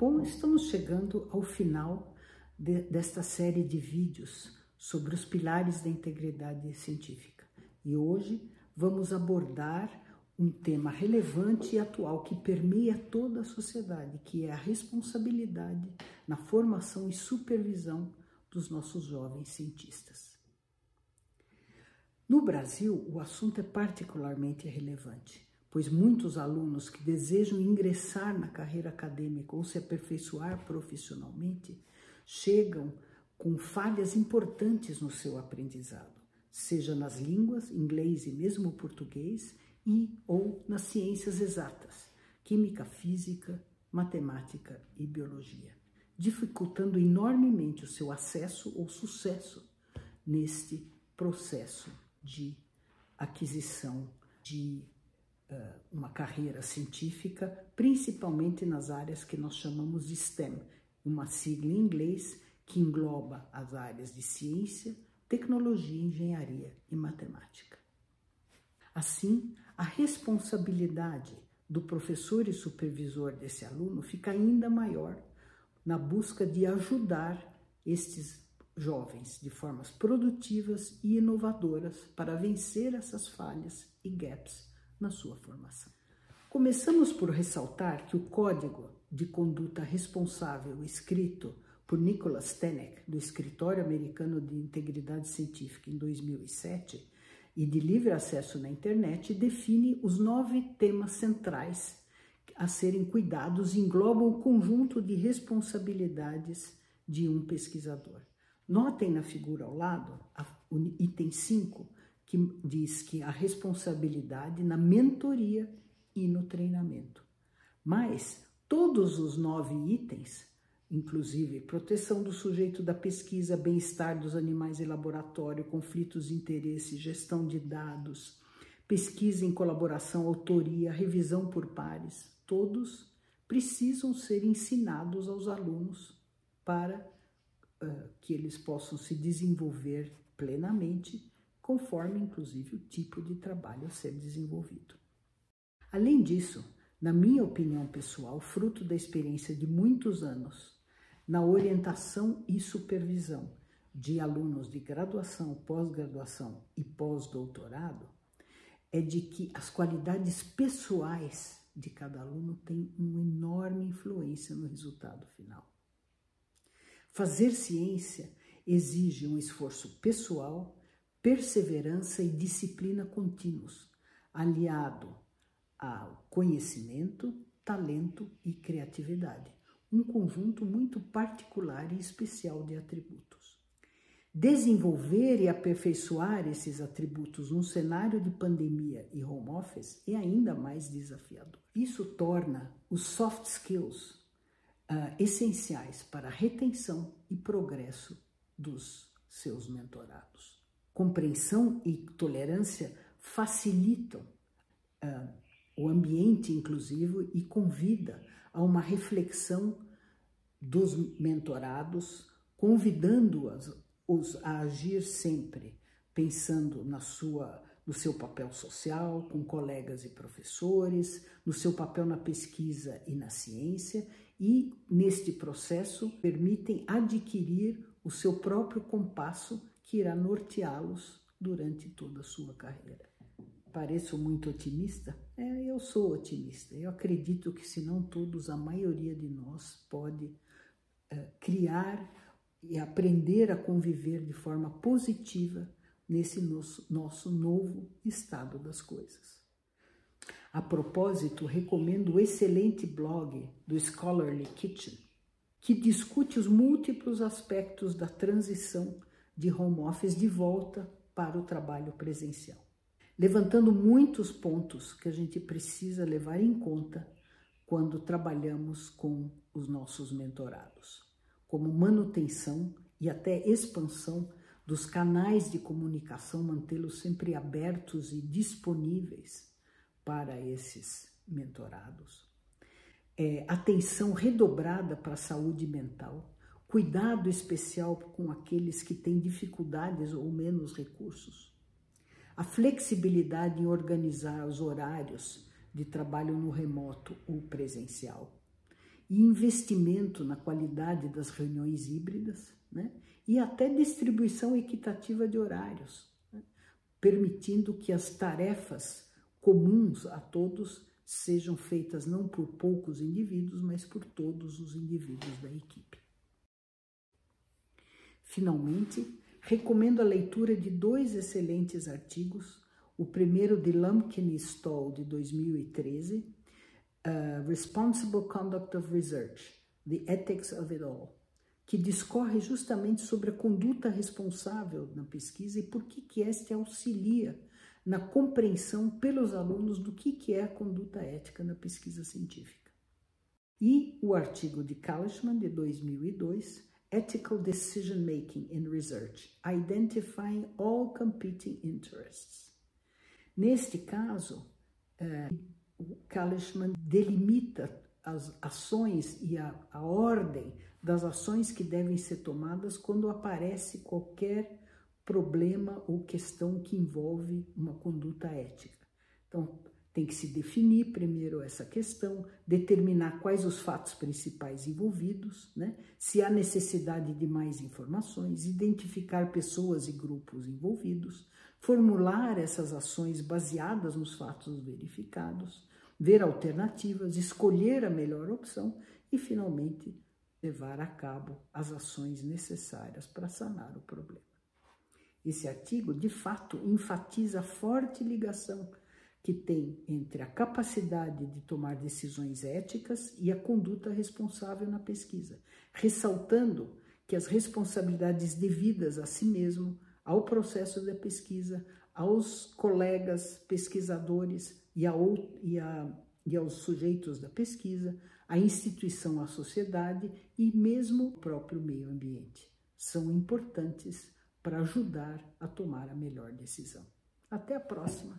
Bom, estamos chegando ao final de, desta série de vídeos sobre os pilares da integridade científica. E hoje vamos abordar um tema relevante e atual que permeia toda a sociedade, que é a responsabilidade na formação e supervisão dos nossos jovens cientistas. No Brasil, o assunto é particularmente relevante, pois muitos alunos que desejam ingressar na carreira acadêmica ou se aperfeiçoar profissionalmente chegam com falhas importantes no seu aprendizado, seja nas línguas, inglês e mesmo português, e ou nas ciências exatas, química, física, matemática e biologia dificultando enormemente o seu acesso ou sucesso neste processo de aquisição de uma carreira científica, principalmente nas áreas que nós chamamos de STEM, uma sigla em inglês que engloba as áreas de ciência, tecnologia, engenharia e matemática. Assim, a responsabilidade do professor e supervisor desse aluno fica ainda maior na busca de ajudar estes jovens de formas produtivas e inovadoras para vencer essas falhas e gaps na sua formação. Começamos por ressaltar que o Código de Conduta Responsável escrito por Nicholas Tenek, do Escritório Americano de Integridade Científica, em 2007, e de livre acesso na internet, define os nove temas centrais a serem cuidados englobam o conjunto de responsabilidades de um pesquisador. Notem na figura ao lado, a, o item 5, que diz que a responsabilidade na mentoria e no treinamento. Mas todos os nove itens, inclusive proteção do sujeito da pesquisa, bem-estar dos animais em laboratório, conflitos de interesse, gestão de dados, pesquisa em colaboração, autoria, revisão por pares, todos precisam ser ensinados aos alunos para uh, que eles possam se desenvolver plenamente, conforme inclusive o tipo de trabalho a ser desenvolvido. Além disso, na minha opinião pessoal, fruto da experiência de muitos anos na orientação e supervisão de alunos de graduação, pós-graduação e pós-doutorado, é de que as qualidades pessoais de cada aluno tem uma enorme influência no resultado final. Fazer ciência exige um esforço pessoal, perseverança e disciplina contínuos, aliado ao conhecimento, talento e criatividade, um conjunto muito particular e especial de atributos. Desenvolver e aperfeiçoar esses atributos num cenário de pandemia e home office é ainda mais desafiador. Isso torna os soft skills uh, essenciais para a retenção e progresso dos seus mentorados. Compreensão e tolerância facilitam uh, o ambiente inclusivo e convida a uma reflexão dos mentorados, convidando-os os a agir sempre pensando na sua no seu papel social, com colegas e professores, no seu papel na pesquisa e na ciência, e neste processo permitem adquirir o seu próprio compasso que irá norteá-los durante toda a sua carreira. Pareço muito otimista? É, eu sou otimista. Eu acredito que, se não todos, a maioria de nós pode é, criar e aprender a conviver de forma positiva nesse nosso, nosso novo estado das coisas. A propósito, recomendo o excelente blog do Scholarly Kitchen, que discute os múltiplos aspectos da transição de home office de volta para o trabalho presencial, levantando muitos pontos que a gente precisa levar em conta quando trabalhamos com os nossos mentorados como manutenção e até expansão dos canais de comunicação, mantê-los sempre abertos e disponíveis para esses mentorados. É, atenção redobrada para a saúde mental, cuidado especial com aqueles que têm dificuldades ou menos recursos, a flexibilidade em organizar os horários de trabalho no remoto ou presencial e investimento na qualidade das reuniões híbridas, né? e até distribuição equitativa de horários, né? permitindo que as tarefas comuns a todos sejam feitas não por poucos indivíduos, mas por todos os indivíduos da equipe. Finalmente, recomendo a leitura de dois excelentes artigos. O primeiro de Lumpkin e Stoll, de 2013, uh, Responsible Conduct of Research, The Ethics of It All, que discorre justamente sobre a conduta responsável na pesquisa e por que, que este auxilia na compreensão pelos alunos do que, que é a conduta ética na pesquisa científica. E o artigo de Kalishman, de 2002, Ethical Decision Making in Research, Identifying All Competing Interests. Neste caso, o Kalishman delimita as ações e a, a ordem das ações que devem ser tomadas quando aparece qualquer problema ou questão que envolve uma conduta ética. Então, tem que se definir primeiro essa questão, determinar quais os fatos principais envolvidos, né? se há necessidade de mais informações, identificar pessoas e grupos envolvidos, formular essas ações baseadas nos fatos verificados, ver alternativas, escolher a melhor opção e, finalmente, levar a cabo as ações necessárias para sanar o problema. Esse artigo, de fato, enfatiza a forte ligação que tem entre a capacidade de tomar decisões éticas e a conduta responsável na pesquisa, ressaltando que as responsabilidades devidas a si mesmo, ao processo da pesquisa, aos colegas pesquisadores e, a, e, a, e aos sujeitos da pesquisa, à instituição, à sociedade e mesmo o próprio meio ambiente são importantes para ajudar a tomar a melhor decisão. Até a próxima!